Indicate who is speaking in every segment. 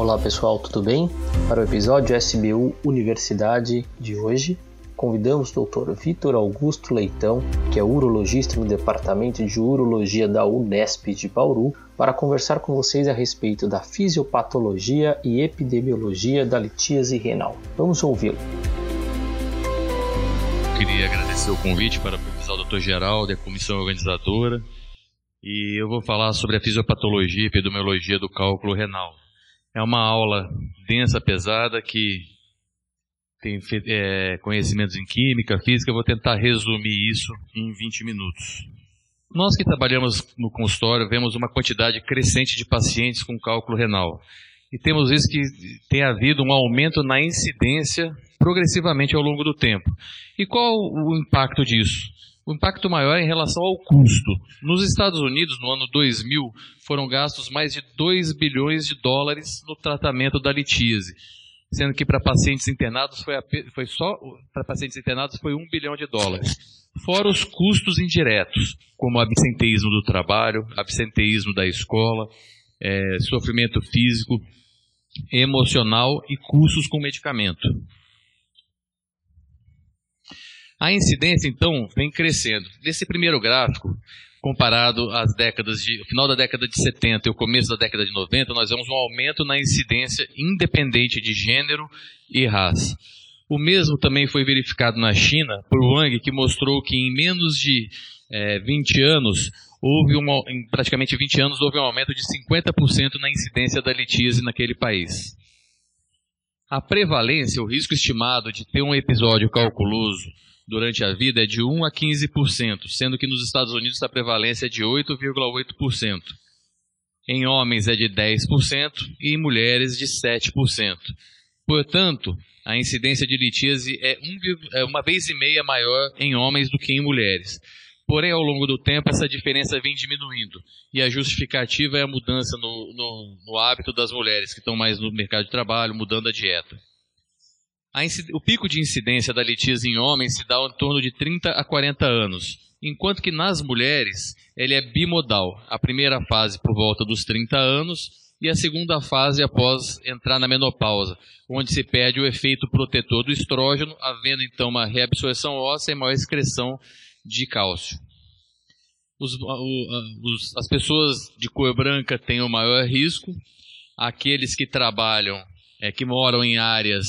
Speaker 1: Olá pessoal, tudo bem? Para o episódio SBU Universidade de hoje, convidamos o Dr. Vitor Augusto Leitão, que é urologista no Departamento de Urologia da Unesp de Bauru, para conversar com vocês a respeito da fisiopatologia e epidemiologia da litíase renal. Vamos ouvi-lo.
Speaker 2: Queria agradecer o convite para o Dr. Geraldo a comissão organizadora. E eu vou falar sobre a fisiopatologia e epidemiologia do cálculo renal. É uma aula densa, pesada, que tem é, conhecimentos em química, física. Eu vou tentar resumir isso em 20 minutos. Nós que trabalhamos no consultório vemos uma quantidade crescente de pacientes com cálculo renal. E temos visto que tem havido um aumento na incidência progressivamente ao longo do tempo. E qual o impacto disso? O impacto maior é em relação ao custo. Nos Estados Unidos, no ano 2000, foram gastos mais de 2 bilhões de dólares no tratamento da litíase, sendo que para pacientes internados foi, foi só para pacientes internados foi 1 bilhão de dólares. Fora os custos indiretos, como absenteísmo do trabalho, absenteísmo da escola, é, sofrimento físico, emocional e custos com medicamento. A incidência, então, vem crescendo. Nesse primeiro gráfico, comparado às décadas de final da década de 70 e o começo da década de 90, nós vemos um aumento na incidência independente de gênero e raça. O mesmo também foi verificado na China por Wang, que mostrou que em menos de é, 20 anos, houve uma, em praticamente 20 anos, houve um aumento de 50% na incidência da litíase naquele país. A prevalência, o risco estimado de ter um episódio calculoso durante a vida é de 1 a 15%, sendo que nos Estados Unidos a prevalência é de 8,8%. Em homens é de 10% e em mulheres de 7%. Portanto, a incidência de litíase é, um, é uma vez e meia maior em homens do que em mulheres. Porém, ao longo do tempo, essa diferença vem diminuindo. E a justificativa é a mudança no, no, no hábito das mulheres que estão mais no mercado de trabalho, mudando a dieta o pico de incidência da litíase em homens se dá em torno de 30 a 40 anos, enquanto que nas mulheres ele é bimodal. A primeira fase por volta dos 30 anos e a segunda fase após entrar na menopausa, onde se perde o efeito protetor do estrógeno, havendo então uma reabsorção óssea e maior excreção de cálcio. Os, os, as pessoas de cor branca têm o maior risco, aqueles que trabalham, é, que moram em áreas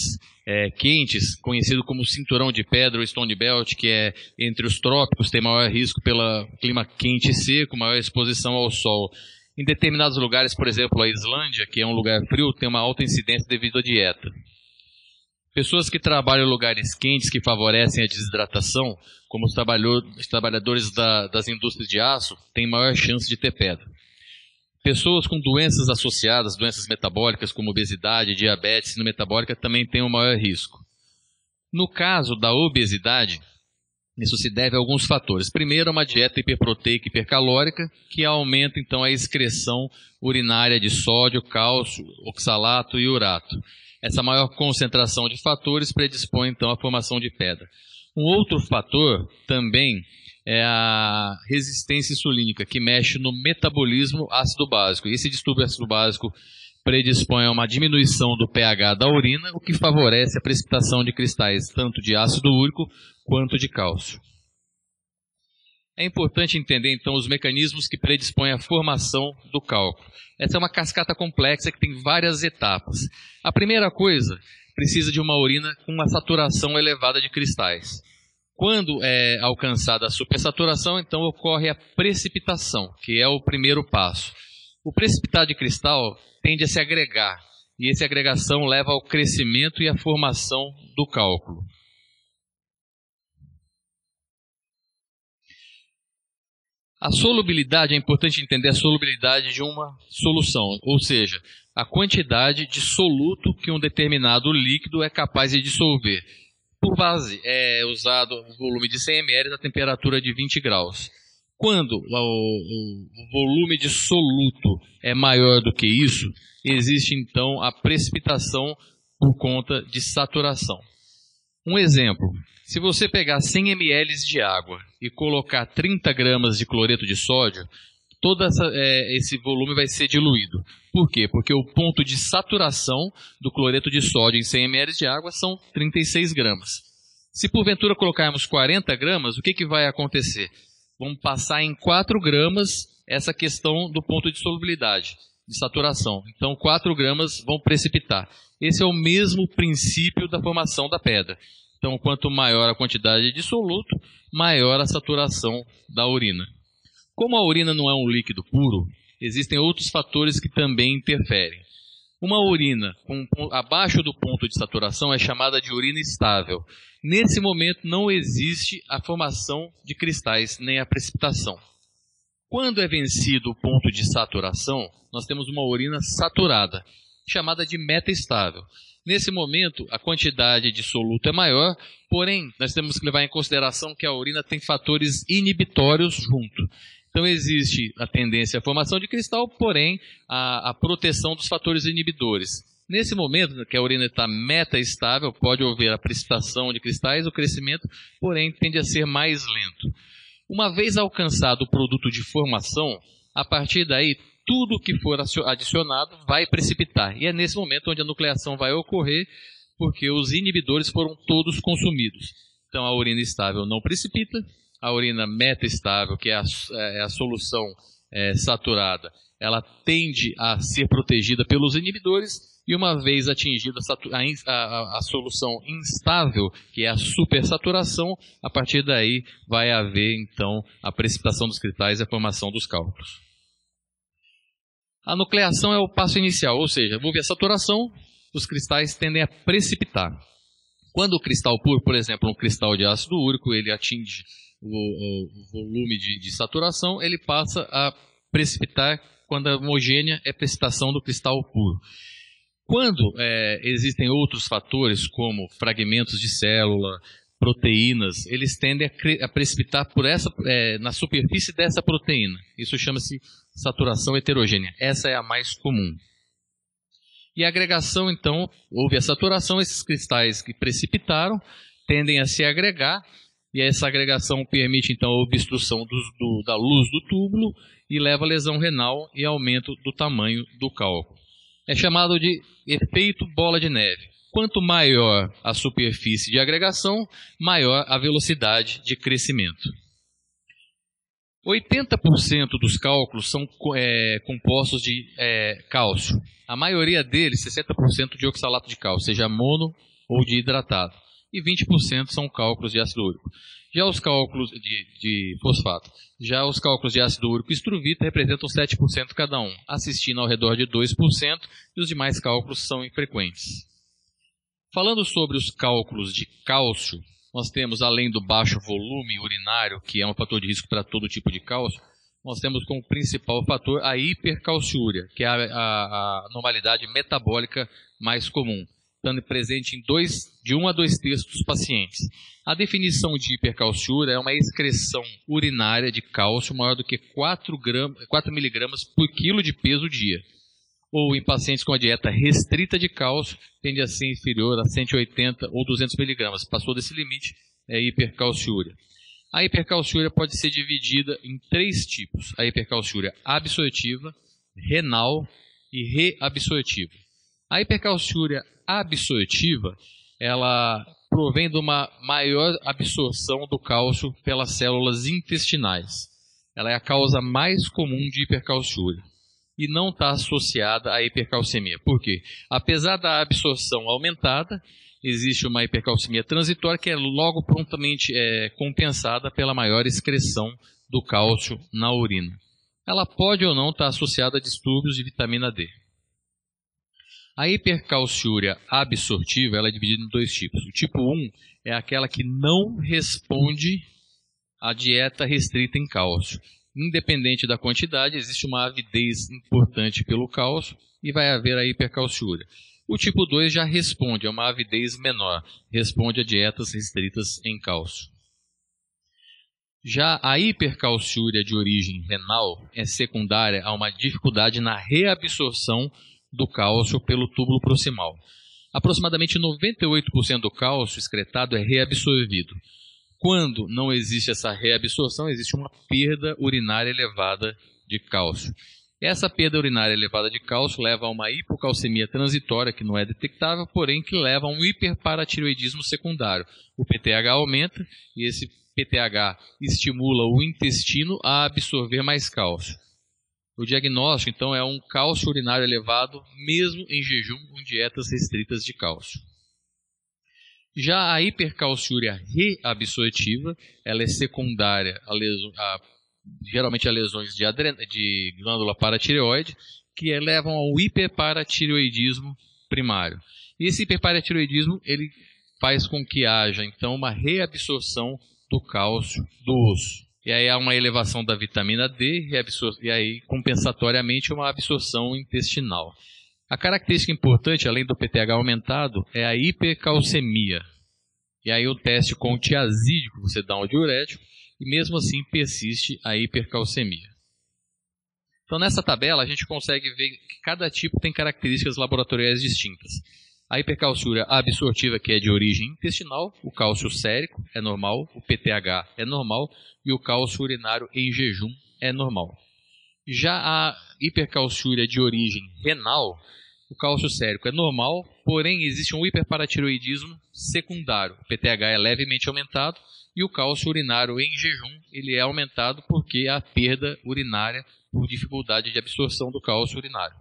Speaker 2: é, quentes, conhecido como cinturão de pedra ou Stone Belt, que é entre os trópicos, tem maior risco pelo clima quente e seco, maior exposição ao sol. Em determinados lugares, por exemplo, a Islândia, que é um lugar frio, tem uma alta incidência devido à dieta. Pessoas que trabalham em lugares quentes que favorecem a desidratação, como os trabalhadores da, das indústrias de aço, têm maior chance de ter pedra. Pessoas com doenças associadas, doenças metabólicas como obesidade, diabetes e metabólica também têm um maior risco. No caso da obesidade, isso se deve a alguns fatores. Primeiro, uma dieta hiperproteica e hipercalórica, que aumenta então a excreção urinária de sódio, cálcio, oxalato e urato. Essa maior concentração de fatores predispõe então à formação de pedra. Um outro fator também é a resistência insulínica, que mexe no metabolismo ácido básico. Esse distúrbio ácido básico predispõe a uma diminuição do pH da urina, o que favorece a precipitação de cristais tanto de ácido úrico quanto de cálcio. É importante entender então os mecanismos que predispõem à formação do cálculo. Essa é uma cascata complexa que tem várias etapas. A primeira coisa, precisa de uma urina com uma saturação elevada de cristais. Quando é alcançada a supersaturação, então ocorre a precipitação, que é o primeiro passo. O precipitado de cristal tende a se agregar, e essa agregação leva ao crescimento e à formação do cálculo. A solubilidade, é importante entender a solubilidade de uma solução, ou seja, a quantidade de soluto que um determinado líquido é capaz de dissolver. Por base é usado o volume de 100 ml a temperatura de 20 graus. Quando o, o, volume de soluto é maior do que isso, existe então a precipitação por conta de saturação. Um exemplo: se você pegar 100 ml de água e colocar 30 gramas de cloreto de sódio, todo essa, é, esse volume vai ser diluído. Por quê? Porque o ponto de saturação do cloreto de sódio em 100 ml de água são 36 gramas. Se porventura colocarmos 40 gramas, o que, que vai acontecer? Vamos passar em 4 gramas essa questão do ponto de solubilidade, de saturação. Então, 4 gramas vão precipitar. Esse é o mesmo princípio da formação da pedra. Então, quanto maior a quantidade de soluto, maior a saturação da urina. Como a urina não é um líquido puro, existem outros fatores que também interferem. Uma urina com, abaixo do ponto de saturação é chamada de urina estável. Nesse momento não existe a formação de cristais nem a precipitação. Quando é vencido o ponto de saturação, nós temos uma urina saturada, chamada de metaestável. Nesse momento, a quantidade de soluto é maior, porém, nós temos que levar em consideração que a urina tem fatores inibitórios junto. Então, existe a tendência à formação de cristal, porém, a, a proteção dos fatores inibidores. Nesse momento, que a urina está metaestável, pode haver a precipitação de cristais, o crescimento, porém, tende a ser mais lento. Uma vez alcançado o produto de formação, a partir daí, tudo que for adicionado vai precipitar. E é nesse momento onde a nucleação vai ocorrer, porque os inibidores foram todos consumidos. Então a urina estável não precipita, a urina metaestável, que é a, é a solução é, saturada, ela tende a ser protegida pelos inibidores, e uma vez atingida a, a, a, solução instável, que é a supersaturação, a partir daí vai haver então a precipitação dos cristais e a formação dos cálculos. A nucleação é o passo inicial, ou seja, houve a saturação, os cristais tendem a precipitar. Quando o cristal puro, por exemplo, um cristal de ácido úrico, ele atinge o, o, volume de, de, saturação, ele passa a precipitar quando a homogênea é precipitação do cristal puro. Quando é, existem outros fatores, como fragmentos de célula, proteínas, eles tendem a, a precipitar por essa, é, na superfície dessa proteína. Isso chama-se saturação heterogênea. Essa é a mais comum. E a agregação, então, houve a saturação, esses cristais que precipitaram tendem a se agregar, e essa agregação permite, então, a obstrução do, da luz do túbulo e leva a lesão renal e aumento do tamanho do cálculo. É chamado de efeito bola de neve. Quanto maior a superfície de agregação, maior a velocidade de crescimento. 80% dos cálculos são é, compostos de é, cálcio. A maioria deles, 60% de oxalato de cálcio, seja mono ou de hidratado. E 20% são cálculos de ácido úrico. Já os cálculos de, de, fosfato, já os cálculos de ácido úrico e estruvita representam 7% cada um, assistindo ao redor de 2%, e os demais cálculos são infrequentes. Falando sobre os cálculos de cálcio, nós temos, além do baixo volume urinário, que é um fator de risco para todo tipo de cálcio, nós temos como principal fator a hipercalciúria, que é a, a, a anormalidade metabólica mais comum, estando presente em dois, de 1 um a 2 terços dos pacientes. A definição de hipercalciúria é uma excreção urinária de cálcio maior do que 4, gram, 4 miligramas por quilo de peso dia ou em pacientes com a dieta restrita de cálcio, tende a ser inferior a 180 ou 200 miligramas. Passou desse limite, é hipercalciúria. A hipercalciúria pode ser dividida em três tipos: a hipercalciúria absortiva, renal e reabsortiva. A hipercalciúria absortiva, ela provém de uma maior absorção do cálcio pelas células intestinais. Ela é a causa mais comum de hipercalciúria e não está associada à hipercalcemia. Por quê? Apesar da absorção aumentada, existe uma hipercalcemia transitória que é logo prontamente é, compensada pela maior excreção do cálcio na urina. Ela pode ou não estar associada a distúrbios de vitamina D. A hipercalciúria absortiva ela é dividida em dois tipos. O tipo 1 é aquela que não responde à dieta restrita em cálcio independente da quantidade, existe uma avidez importante pelo cálcio e vai haver a hipercalciúria. O tipo 2 já responde a uma avidez menor, responde a dietas restritas em cálcio. Já a hipercalciúria de origem renal é secundária a uma dificuldade na reabsorção do cálcio pelo túbulo proximal. Aproximadamente 98% do cálcio excretado é reabsorvido. Quando não existe essa reabsorção, existe uma perda urinária elevada de cálcio. Essa perda urinária elevada de cálcio leva a uma hipocalcemia transitória, que não é detectável, porém que leva a um hiperparatiroidismo secundário. O PTH aumenta e esse PTH estimula o intestino a absorver mais cálcio. O diagnóstico, então, é um cálcio urinário elevado, mesmo em jejum com dietas restritas de cálcio. Já a hipercalciúria reabsortiva, ela é secundária a, leso, a geralmente a lesões de, de glândula paratireoide, que levam ao hiperparatireoidismo primário. E esse hiperparatireoidismo ele faz com que haja então uma reabsorção do cálcio do osso. E aí há uma elevação da vitamina D e aí compensatoriamente uma absorção intestinal. A característica importante, além do PTH aumentado, é a hipercalcemia. E aí o teste com o tiazídico, você dá um diurético, e mesmo assim persiste a hipercalcemia. Então nessa tabela a gente consegue ver que cada tipo tem características laboratoriais distintas. A hipercalciúria absortiva, que é de origem intestinal, o cálcio sérico é normal, o PTH é normal e o cálcio urinário em jejum é normal. Já a hipercalciúria de origem renal, o cálcio sérico é normal, porém existe um hiperparatiroidismo secundário. O PTH é levemente aumentado e o cálcio urinário em jejum ele é aumentado porque há perda urinária por dificuldade de absorção do cálcio urinário.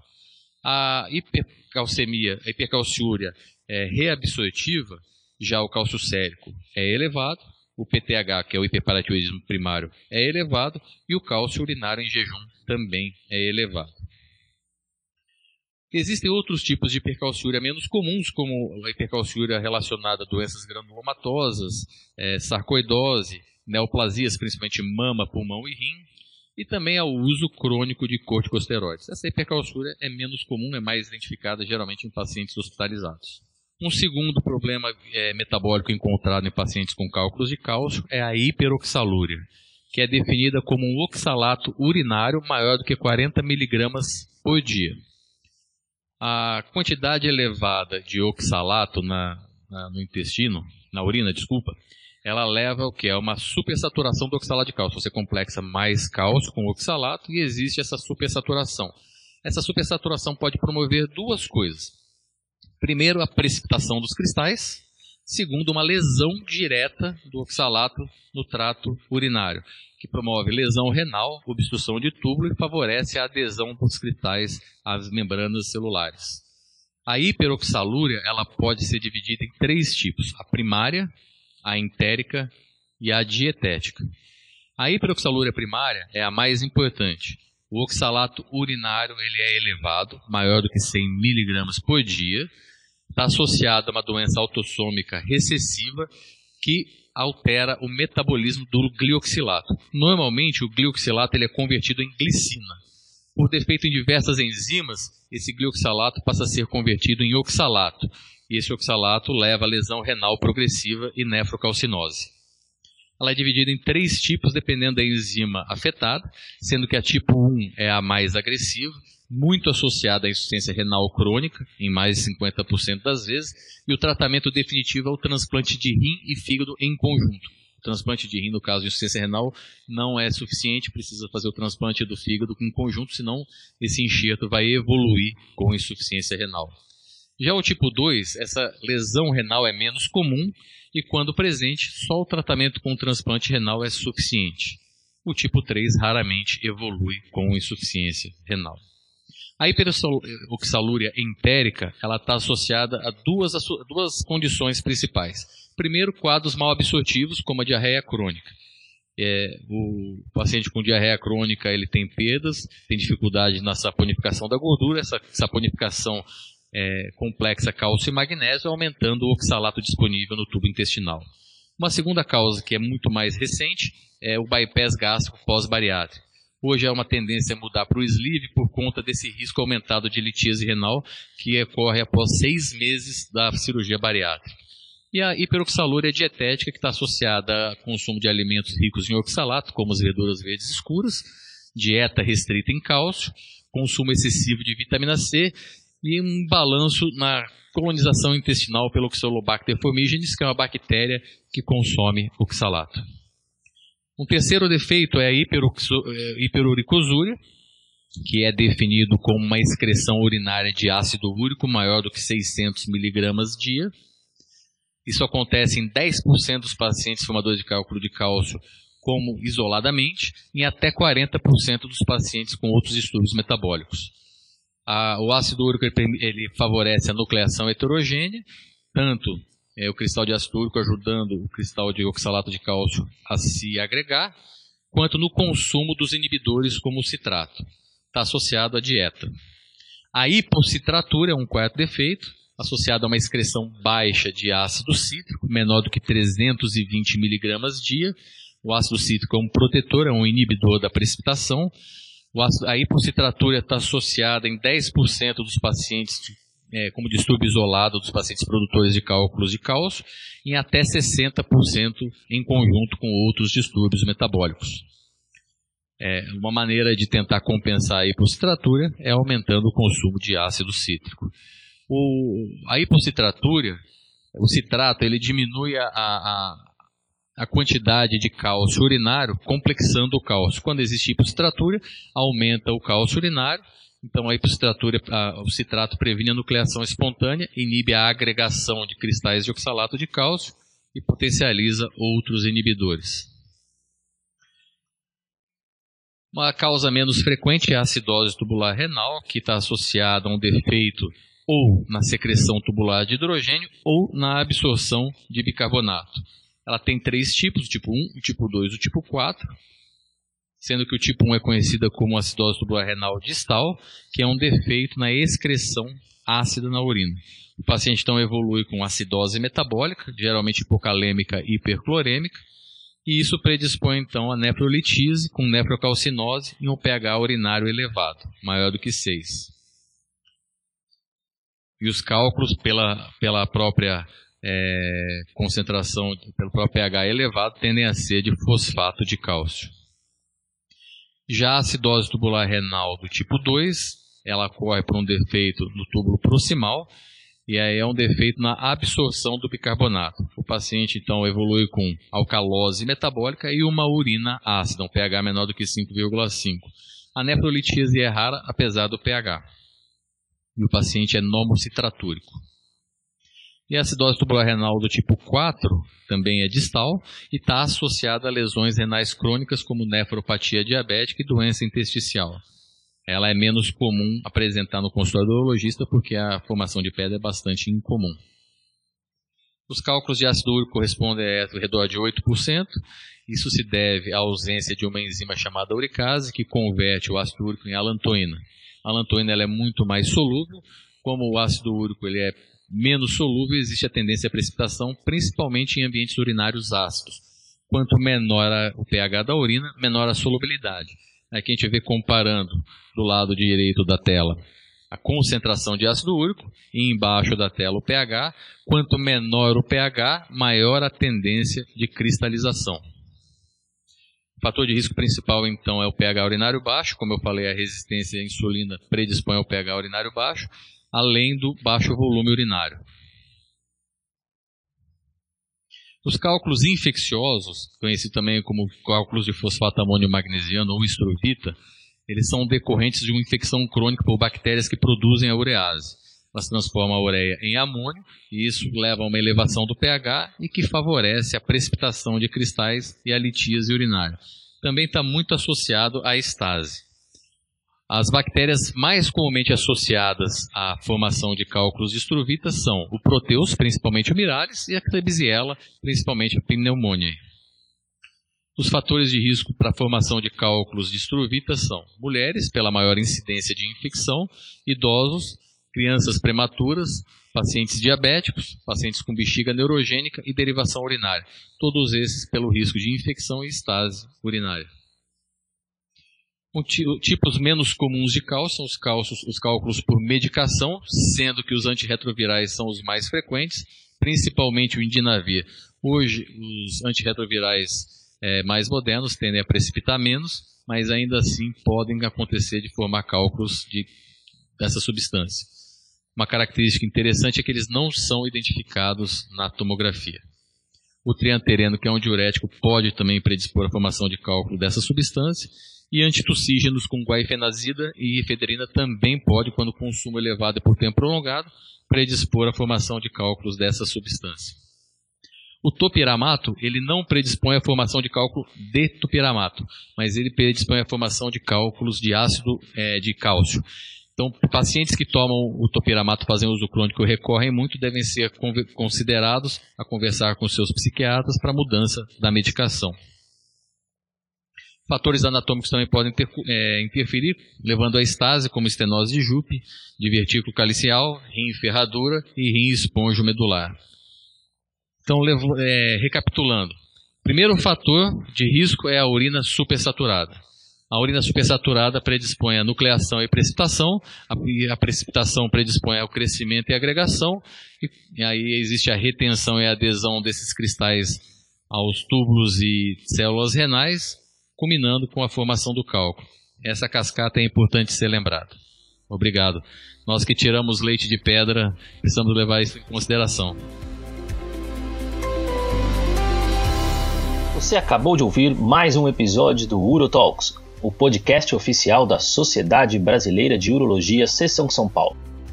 Speaker 2: A hipercalcemia, a hipercalciúria é reabsortiva, já o cálcio sérico é elevado, o PTH, que é o hiperparatiroidismo primário, é elevado e o cálcio urinário em jejum também é elevado. Existem outros tipos de hipercalciúria menos comuns, como a hipercalciúria relacionada a doenças granulomatosas, é, sarcoidose, neoplasias, principalmente mama, pulmão e rim, e também ao uso crônico de corticosteroides. Essa hipercalciúria é menos comum, é mais identificada geralmente em pacientes hospitalizados. Um segundo problema é, metabólico encontrado em pacientes com cálculos de cálcio é a hiperoxalúria, que é definida como um oxalato urinário maior do que 40 miligramas por dia. A quantidade elevada de oxalato na, na, no intestino, na urina, desculpa, ela leva o que é uma supersaturação do oxalato de cálcio. Você complexa mais cálcio com oxalato e existe essa supersaturação. Essa supersaturação pode promover duas coisas. Primeiro, a precipitação dos cristais. Segundo, uma lesão direta do oxalato no trato urinário que promove lesão renal, obstrução de túbulo e favorece a adesão dos cristais às membranas celulares. A hiperoxalúria ela pode ser dividida em três tipos: a primária, a entérica e a dietética. A hiperoxalúria primária é a mais importante. O oxalato urinário ele é elevado, maior do que 100 miligramas por dia, está associado a uma doença autossômica recessiva que altera o metabolismo do glioxilato. Normalmente, o glioxilato ele é convertido em glicina. Por defeito em diversas enzimas, esse glioxalato passa a ser convertido em oxalato. E esse oxalato leva a lesão renal progressiva e nefrocalcinose. Ela é dividida em três tipos dependendo da enzima afetada, sendo que a tipo 1 é a mais agressiva, muito associada à insuficiência renal crônica, em mais de 50% das vezes, e o tratamento definitivo é o transplante de rim e fígado em conjunto. O transplante de rim, no caso de insuficiência renal, não é suficiente, precisa fazer o transplante do fígado em conjunto, senão esse enxerto vai evoluir com insuficiência renal. Já o tipo 2, essa lesão renal é menos comum e, quando presente, só o tratamento com transplante renal é suficiente. O tipo 3 raramente evolui com insuficiência renal. A hiperoxalúria entérica está associada a duas, duas condições principais. Primeiro, quadros mal absortivos, como a diarreia crônica. É, o paciente com diarreia crônica ele tem perdas, tem dificuldade na saponificação da gordura, essa saponificação é, complexa cálcio e magnésio, aumentando o oxalato disponível no tubo intestinal. Uma segunda causa, que é muito mais recente, é o bypass gástrico pós-bariátrico. Hoje é uma tendência a mudar para o sleeve por conta desse risco aumentado de litíase renal que ocorre após seis meses da cirurgia bariátrica. E a hiperoxalúria dietética, que está associada ao consumo de alimentos ricos em oxalato, como as verduras verdes escuras, dieta restrita em cálcio, consumo excessivo de vitamina C e um balanço na colonização intestinal pelo Oxalobacter formigenes, que é uma bactéria que consome oxalato. Um terceiro defeito é a é, hiperuricosúria, que é definido como uma excreção urinária de ácido úrico maior do que 600 miligramas dia. Isso acontece em 10% dos pacientes fumadores de cálculo de cálcio como isoladamente, em até 40% dos pacientes com outros distúrbios metabólicos. A, o ácido úrico ele, ele, favorece a nucleação heterogênea, tanto é, o cristal de ácido úrico ajudando o cristal de oxalato de cálcio a se agregar, quanto no consumo dos inibidores como o citrato. Está associado à dieta. A hipocitratura é um quarto defeito, associado a uma excreção baixa de ácido cítrico, menor do que 320 miligramas dia, o ácido cítrico é um protetor, é um inibidor da precipitação. A hipocitratura está associada em 10% dos pacientes é, como distúrbio isolado dos pacientes produtores de cálculos de cálcio, em até 60% em conjunto com outros distúrbios metabólicos. É, uma maneira de tentar compensar a hipocitratura é aumentando o consumo de ácido cítrico. O, a hipocitratura, o citrato, ele diminui a, a, a quantidade de cálcio urinário, complexando o cálcio. Quando existe hipocitratura, aumenta o cálcio urinário. Então, a hipocitratura, a, o citrato previne a nucleação espontânea, inibe a agregação de cristais de oxalato de cálcio e potencializa outros inibidores. Uma causa menos frequente é a acidose tubular renal, que está associada a um defeito ou na secreção tubular de hidrogênio ou na absorção de bicarbonato. Ela tem três tipos, o tipo 1, o tipo 2 e o tipo 4, sendo que o tipo 1 é conhecida como acidose tubular renal distal, que é um defeito na excreção ácida na urina. O paciente então evolui com acidose metabólica, geralmente hipocalêmica e hiperclorêmica, e isso predispõe então a nefrolitise com nefrocalcinose e um pH urinário elevado, maior do que 6. E os cálculos pela, pela própria é, concentração pelo próprio pH elevado tendem a ser de fosfato de cálcio. Já a acidose tubular renal do tipo 2, ela ocorre por um defeito no túbulo proximal, e aí é um defeito na absorção do bicarbonato. O paciente então evolui com alcalose metabólica e uma urina ácida, um pH menor do que 5,5. A nefrolitise é rara, apesar do pH. E o paciente é normocitratúrico. E a acidose tubular renal do tipo 4 também é distal e está associada a lesões renais crônicas como nefropatia diabética e doença intersticial. Ela é menos comum apresentar no consultório do urologista porque a formação de pedra é bastante incomum. Os cálculos de ácido úrico correspondem a redor de 8%. Isso se deve à ausência de uma enzima chamada uricase que converte o ácido úrico em alantoína. A alantoína ela é muito mais solúvel, como o ácido úrico ele é menos solúvel, existe a tendência à precipitação, principalmente em ambientes urinários ácidos. Quanto menor o pH da urina, menor a solubilidade. Aqui a gente vê comparando do lado direito da tela a concentração de ácido úrico e embaixo da tela o pH. Quanto menor o pH, maior a tendência de cristalização. O fator de risco principal, então, é o pH urinário baixo. Como eu falei, a resistência à insulina predispõe ao pH urinário baixo além do baixo volume urinário. Os cálculos infecciosos, conhecidos também como cálculos de fosfato amônio magnesiano ou estruvita, eles são decorrentes de uma infecção crônica por bactérias que produzem a urease. Elas transformam a ureia em amônio e isso leva a uma elevação do pH e que favorece a precipitação de cristais e a litíase urinária. Também está muito associado à estase. As bactérias mais comumente associadas à formação de cálculos de estruvita são o proteus, principalmente o miralis, e a Klebsiella, principalmente a pneumonia. Os fatores de risco para a formação de cálculos de estruvita são mulheres, pela maior incidência de infecção, idosos, crianças prematuras, pacientes diabéticos, pacientes com bexiga neurogênica e derivação urinária. Todos esses pelo risco de infecção e estase urinária. Tipos menos comuns de cálcio são os, cálcios, os cálculos por medicação, sendo que os antirretrovirais são os mais frequentes, principalmente o indinavir. Hoje, os antirretrovirais é, mais modernos tendem a precipitar menos, mas ainda assim podem acontecer de formar cálculos de, dessa substância. Uma característica interessante é que eles não são identificados na tomografia. O triantereno, que é um diurético, pode também predispor a formação de cálculo dessa substância, E antitussígenos com guaifenazida e efedrina também pode, quando o consumo elevado e por tempo prolongado, predispor à formação de cálculos dessa substância. O topiramato, ele não predispõe à formação de cálculo de topiramato, mas ele predispõe à formação de cálculos de ácido é, de cálcio. Então, pacientes que tomam o topiramato fazem uso crônico e recorrem muito devem ser considerados a conversar com seus psiquiatras para mudança da medicação. Fatores anatômicos também podem ter, é, interferir, levando à estase, como estenose de Jupe, divertículo calicial, rim ferradura e rim esponjo medular. Então, levo, é, recapitulando. Primeiro fator de risco é a urina supersaturada. A urina supersaturada predispõe à nucleação e precipitação, a, a precipitação predispõe ao crescimento e agregação, e, aí existe a retenção e adesão desses cristais aos túbulos e células renais, culminando com a formação do cálculo. Essa cascata é importante ser lembrada. Obrigado. Nós que tiramos leite de pedra, precisamos levar isso em consideração.
Speaker 1: Você acabou de ouvir mais um episódio do UroTalks, o podcast oficial da Sociedade Brasileira de Urologia Seção São Paulo.